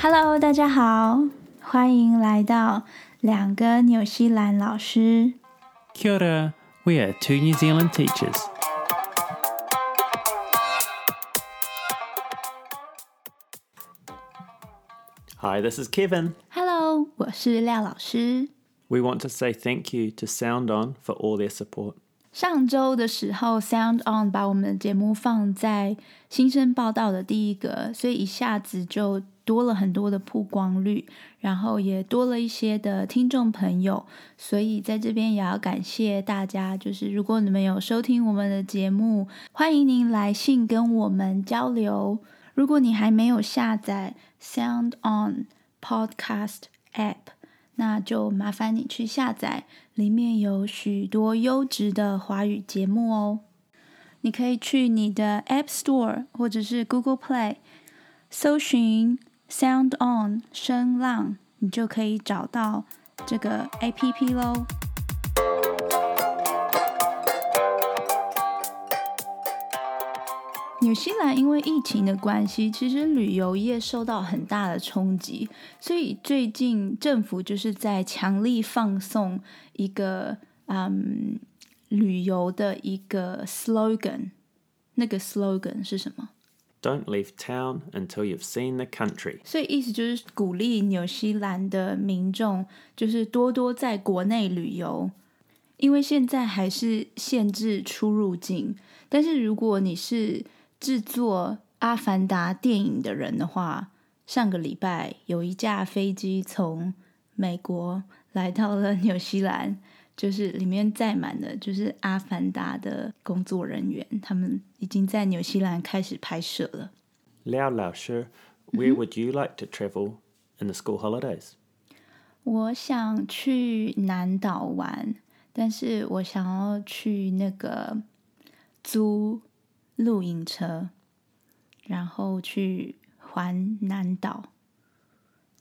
Hello，大家好，欢迎来到两个纽西兰老师。 Kia ora, we are two New Zealand teachers. Hi, this is Kevin. Hello，我是廖老师。 We want to say thank you to Sound On for all their support. 上周的时候，Sound On 把我们的节目放在新生报道的第一个，所以一下子就 多了很多的曝光率，然后也多了一些的听众朋友。所以在这边也要感谢大家，就是如果你们有收听我们的节目，欢迎您来信跟我们交流。如果你还没有下载 Sound On Podcast App，那就麻烦你去下载，里面有许多优质的华语节目哦。你可以去你的 App Store 或者是 Google Play 搜寻 Sound On 声浪，你就可以找到这个 APP 喽。纽西兰因为疫情的关系，其实旅游业受到很大的冲击，所以最近政府就是在强力放送一个嗯旅游的一个 slogan，那个 slogan 是什么？Don't leave town until you've seen the country. 所以意思就是鼓励纽西兰的民众，就是多多在国内旅游，因为现在还是限制出入境。但是如果你是制作《阿凡达》电影的人的话，上个礼拜有一架飞机从美国来到了纽西兰，就是里面载满了就是《阿凡达》的工作人员，他们已经在纽西兰开始拍摄了。Lao Lao Shi, where would you like to travel in the school holidays? 我想去南岛玩，但是我想要去那个租露营车，然后去环南岛。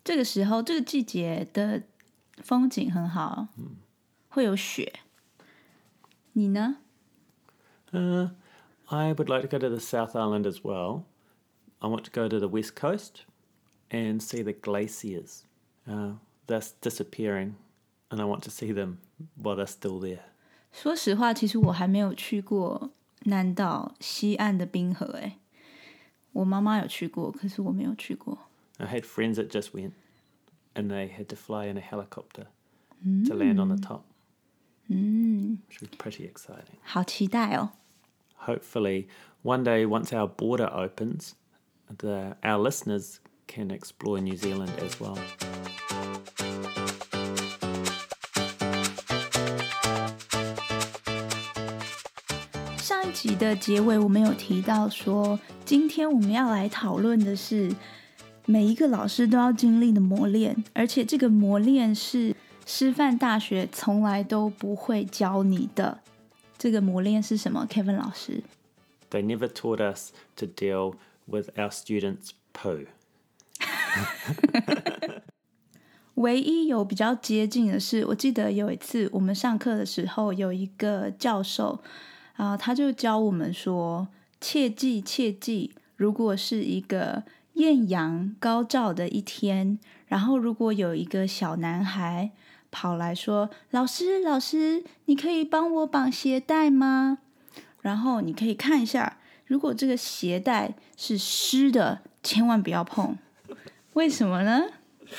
这个时候，这个季节的风景很好，会有雪。你呢？ Uh, I would like to go to the South Island as well. I want to go to the West Coast and see the glaciers. Uh, they're disappearing, and I want to see them while they're still there. 说实话，其实我还没有去过南岛西岸的冰河。诶，我妈妈有去过，可是我没有去过。 I had friends that just went, and they had to fly in a helicopter to land on the top, which was pretty exciting. 好期待哦！ Hopefully, one day once our border opens, the our listeners can explore New Zealand as well. 上一集的结尾，我们有提到说，今天我们要来讨论的是每一个老师都要经历的磨练，而且这个磨练是 师范大学从来都不会教你的。这个磨练是什么？Kevin 老师，They never taught us to deal with our students' poo. 唯一有比较接近的是，我记得有一次我们上课的时候，有一个教授啊、他就教我们说，切记切记，如果是一个艳阳高照的一天，然后如果有一个小男孩跑来说：“老师，老师，你可以帮我绑鞋带吗？”然后你可以看一下，如果这个鞋带是湿的，千万不要碰。为什么呢？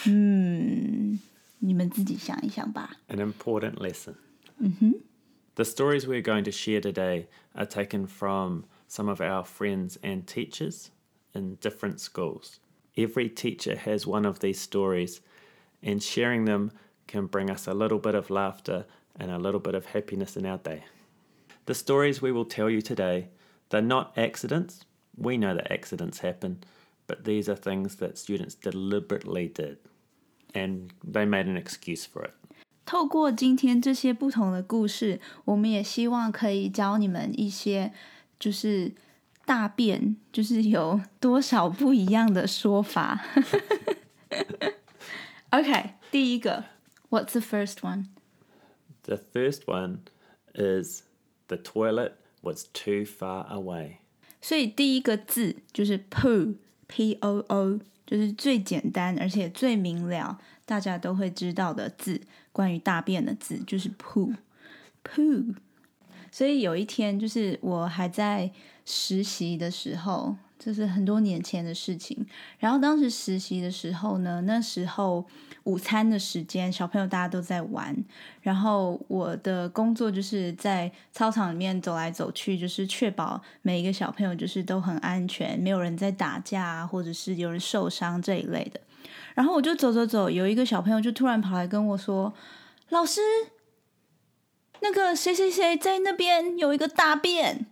嗯，你们自己想一想吧。An important lesson. 嗯哼 The stories we're going to share today are taken from some of our friends and teachers in different schools. Every teacher has one of these stories, and sharing them can bring us a little bit of laughter and a little bit of happiness in our day. The stories we will tell you today, they're not accidents. We know that accidents happen, but these are things that students deliberately did, and they made an excuse for it. 透过今天这些不同的故事，我们也希望可以教你们一些，就是大便就是有多少不一样的说法。OK，第一个 ，What's the first one？ The first one is the toilet was too far away. 所以第一个字就是 poo，p o o， 就是最简单而且最明了，大家都会知道的字，关于大便的字就是 poo poo。所以有一天，就是我还在实习的时候， 这是很多年前的事情。然后当时实习的时候呢，那时候午餐的时间，小朋友大家都在玩，然后我的工作就是在操场里面走来走去，就是确保每一个小朋友就是都很安全，没有人在打架或者是有人受伤这一类的。然后我就走走走，有一个小朋友就突然跑来跟我说：“老师。”那个谁谁谁在那边有一个大便，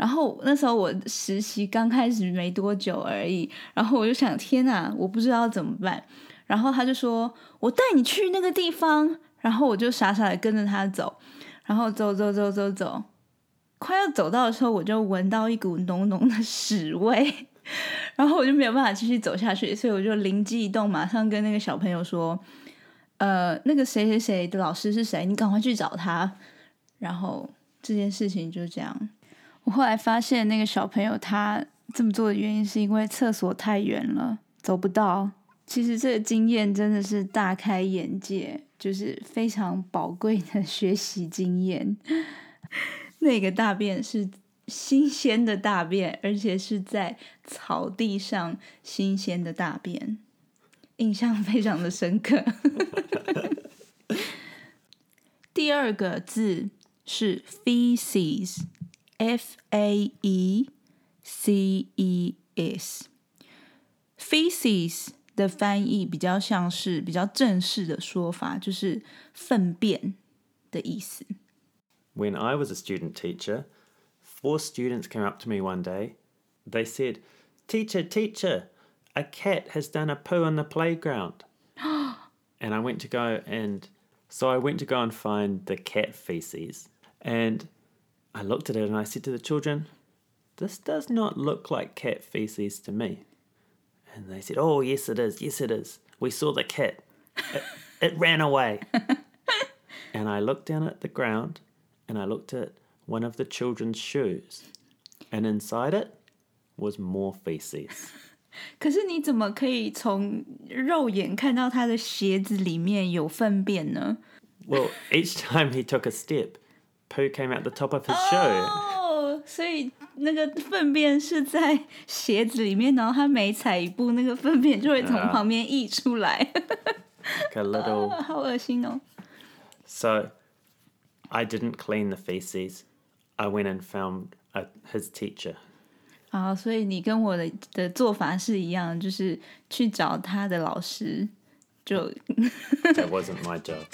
然后那时候我实习刚开始没多久而已，然后我就想天哪，我不知道怎么办。然后他就说：“我带你去那个地方。”然后我就傻傻的跟着他走，然后走走走走走，快要走到的时候，我就闻到一股浓浓的屎味，然后我就没有办法继续走下去，所以我就灵机一动，马上跟那个小朋友说。呃，那个谁谁谁的老师是谁？你赶快去找他。然后这件事情就这样。我后来发现，那个小朋友他这么做的原因，是因为厕所太远了，走不到。其实这个经验真的是大开眼界，就是非常宝贵的学习经验。那个大便是新鲜的大便，而且是在草地上新鲜的大便。印象非常的深刻。第二个字是 “feces” feces，f a e c e s。feces 的翻译比较像是比较正式的说法，就是粪便的意思。When I was a student teacher, four students came up to me one day. They said, "Teacher, teacher." a cat has done a poo on the playground. and I went to go and so I went to go and find the cat feces. And I looked at it and I said to the children, This does not look like cat feces to me. And they said, Oh, yes, it is. Yes, it is. We saw the cat. It, it ran away. and I looked down at the ground and I looked at one of the children's shoes. And inside it was more feces. 可是你怎么可以从肉眼看到他的鞋子里面有粪便呢？Well, each time he took a step, poo came out the top of his shoe. 哦，所以那个粪便是在鞋子里面，然后他每踩一步，那个粪便就会从旁边溢出来。A little. 好恶心哦。So, I didn't clean the feces. I went and found a, his teacher. 好，所以你跟我的的做法是一样，就是去找他的老师。就 That wasn't my job.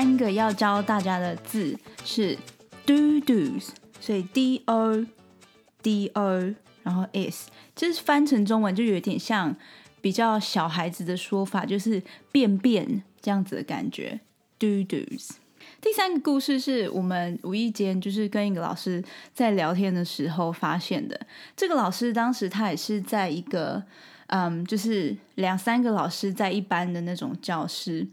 三个要教大家的字是 do dos，所以 d o d o。然后 is，就是翻成中文就有点像比较小孩子的说法，就是便便这样子的感觉。Do dos。第三个故事是我们无意间就是跟一个老师在聊天的时候发现的。这个老师当时他也是在一个嗯，就是两三个老师在一班的那种教室，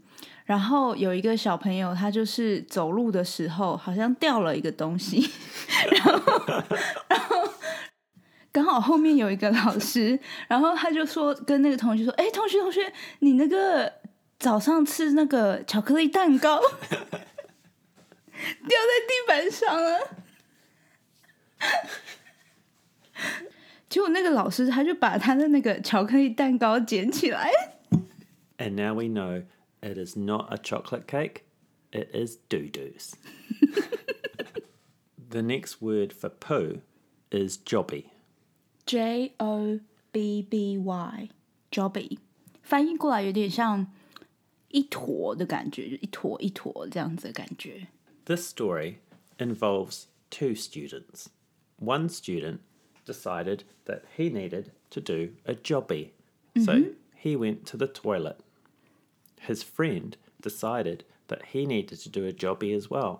然后有一个小朋友他就是走路的时候好像掉了一个东西，然 后然后。刚好后面有一个老师，然后他就说跟那个同学说：“哎，同学同学，你那个早上吃那个巧克力蛋糕 掉在地板上了。”结果那个老师他就把他的那个巧克力蛋糕捡起来。And now we know it is not a chocolate cake; it is doo doos. the next word for poo is jobby. J O B B Y，jobby，翻译过来有点像一坨的感觉，就一坨一坨这样子的感觉。This story involves two students. One student decided that he needed to do a jobby, so mm-hmm. he went to the toilet. His friend decided that he needed to do a jobby as well,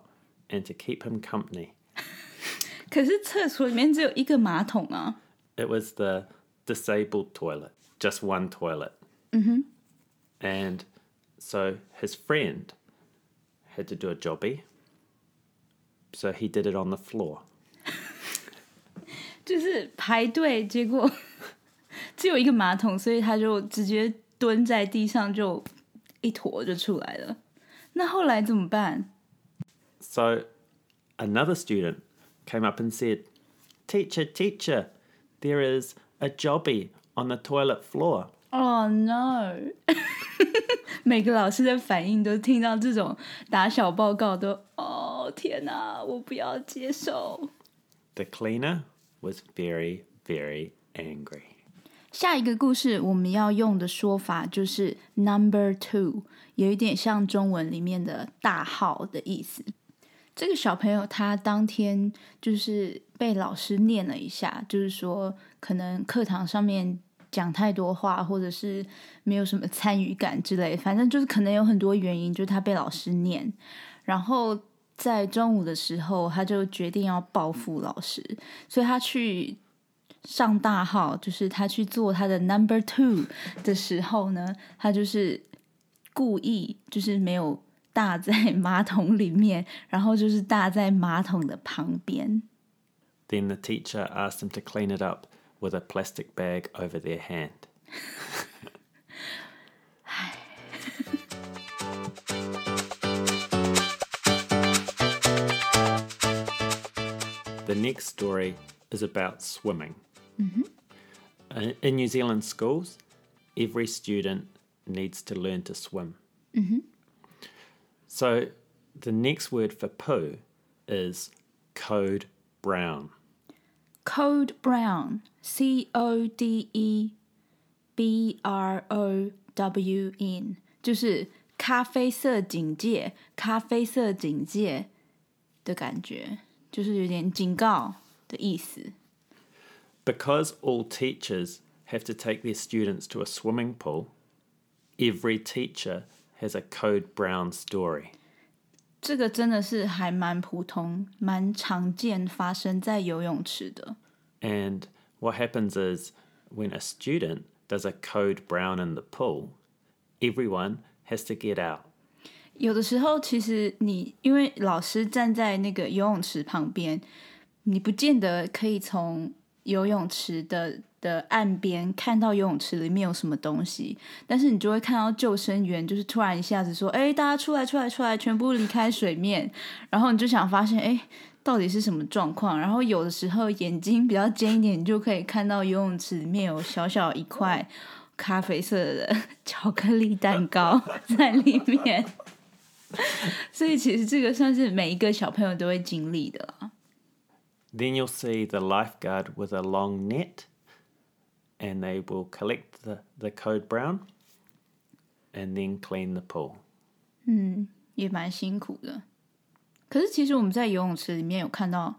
and to keep him company. 可是厕所里面只有一个马桶啊。it was the disabled toilet, just one toilet. Mm-hmm. And So his friend had to do a jobby. So he did it on the floor. 就是排队，结果只有一个马桶，所以他就直接蹲在地上，就 一坨就出来了。那后来怎么办？ So another student came up and said, Teacher, teacher, there is a jobby on the toilet floor. Oh no！每个老师的反应都听到这种打小报告都，哦天哪，我不要接受。 The cleaner was very, very angry. 下一个故事我们要用的说法就是 number two，有一点像中文里面的大号的意思。这个小朋友他当天就是被老师念了一下，就是说可能课堂上面讲太多话，或者是没有什么参与感之类，反正就是可能有很多原因，就是他被老师念，然后在中午的时候他就决定要报复老师，所以他去上大号，就是他去做他的 number two 的时候呢，他就是故意就是没有大在马桶里面，然后就是大在马桶的旁边。 Then the teacher asked them to clean it up with a plastic bag over their hand. the next story is about swimming. Uh, In New Zealand schools, every student needs to learn to swim. So the next word for poo is code brown. Code Brown, C O D E B R O W N，就是咖啡色警戒，咖啡色警戒的感觉，就是有点警告的意思。 Because all teachers have to take their students to a swimming pool, every teacher has a code brown story. 这个真的是还蛮普通、蛮常见发生在游泳池的。 And what happens is when a student does a code brown in the pool, everyone has to get out. 有的时候，其实你因为老师站在那个游泳池旁边，你不见得可以从 游泳池的的岸边看到游泳池里面有什么东西，但是你就会看到救生员就是突然一下子说：“哎，大家出来，出来，出来，全部离开水面。”然后你就想发现，哎，到底是什么状况？然后有的时候眼睛比较尖一点，你就可以看到游泳池里面有小小一块咖啡色的 巧克力蛋糕 在里面。所以其实这个算是每一个小朋友都会经历的啦。Then you'll see the lifeguard with a long net, and they will collect the, the code brown and then clean the pool. Hmm, 嗯，也蛮辛苦的。可是其实我们在游泳池里面有看到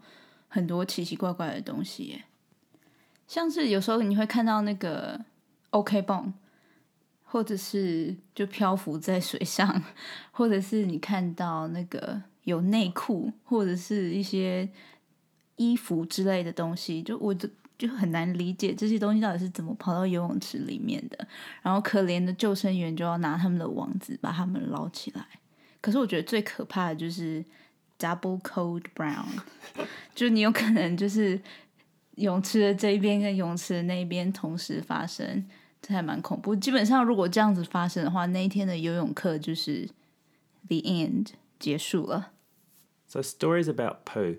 很多奇奇怪怪的东西耶，像是有时候你会看到那个 OK 绷，或者是就漂浮在水上，或者是你看到那个有内裤，或者是一些 衣服之类的东西，就我就就很难理解这些东西到底是怎么跑到游泳池里面的。然后可怜的救生员就要拿他们的网子把他们捞起来。可是我觉得最可怕的就是 double cold brown，就你有可能就是泳池的这一边跟泳池的那一边同时发生，这还蛮恐怖。基本上如果这样子发生的话，那一天的游泳课就是 the end 结束了。So stories about poo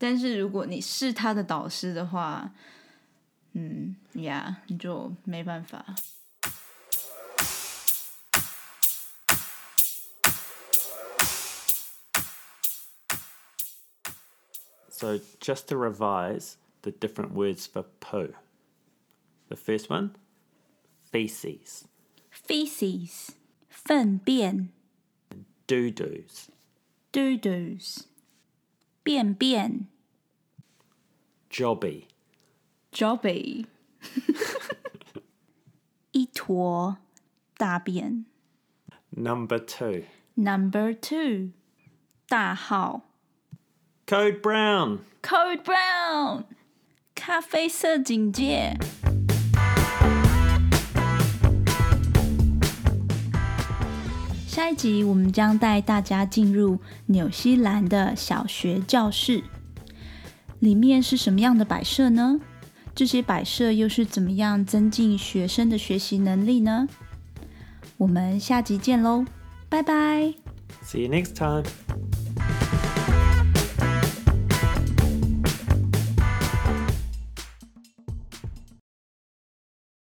但是如果你是他的导师的话，嗯呀，你就没办法。 So just to revise the different words for poo. The first one, feces, feces 粪便 doo doos, doodles， 便便 jobby, jobby，一坨大便 number two, number two，大号 code brown, code brown，咖啡色警戒。下一集我们将带大家进入纽西兰的小学教室，里面是什么样的摆设呢？这些摆设又是怎么样增进学生的学习能力呢？我们下集见喽，拜拜。See you next time.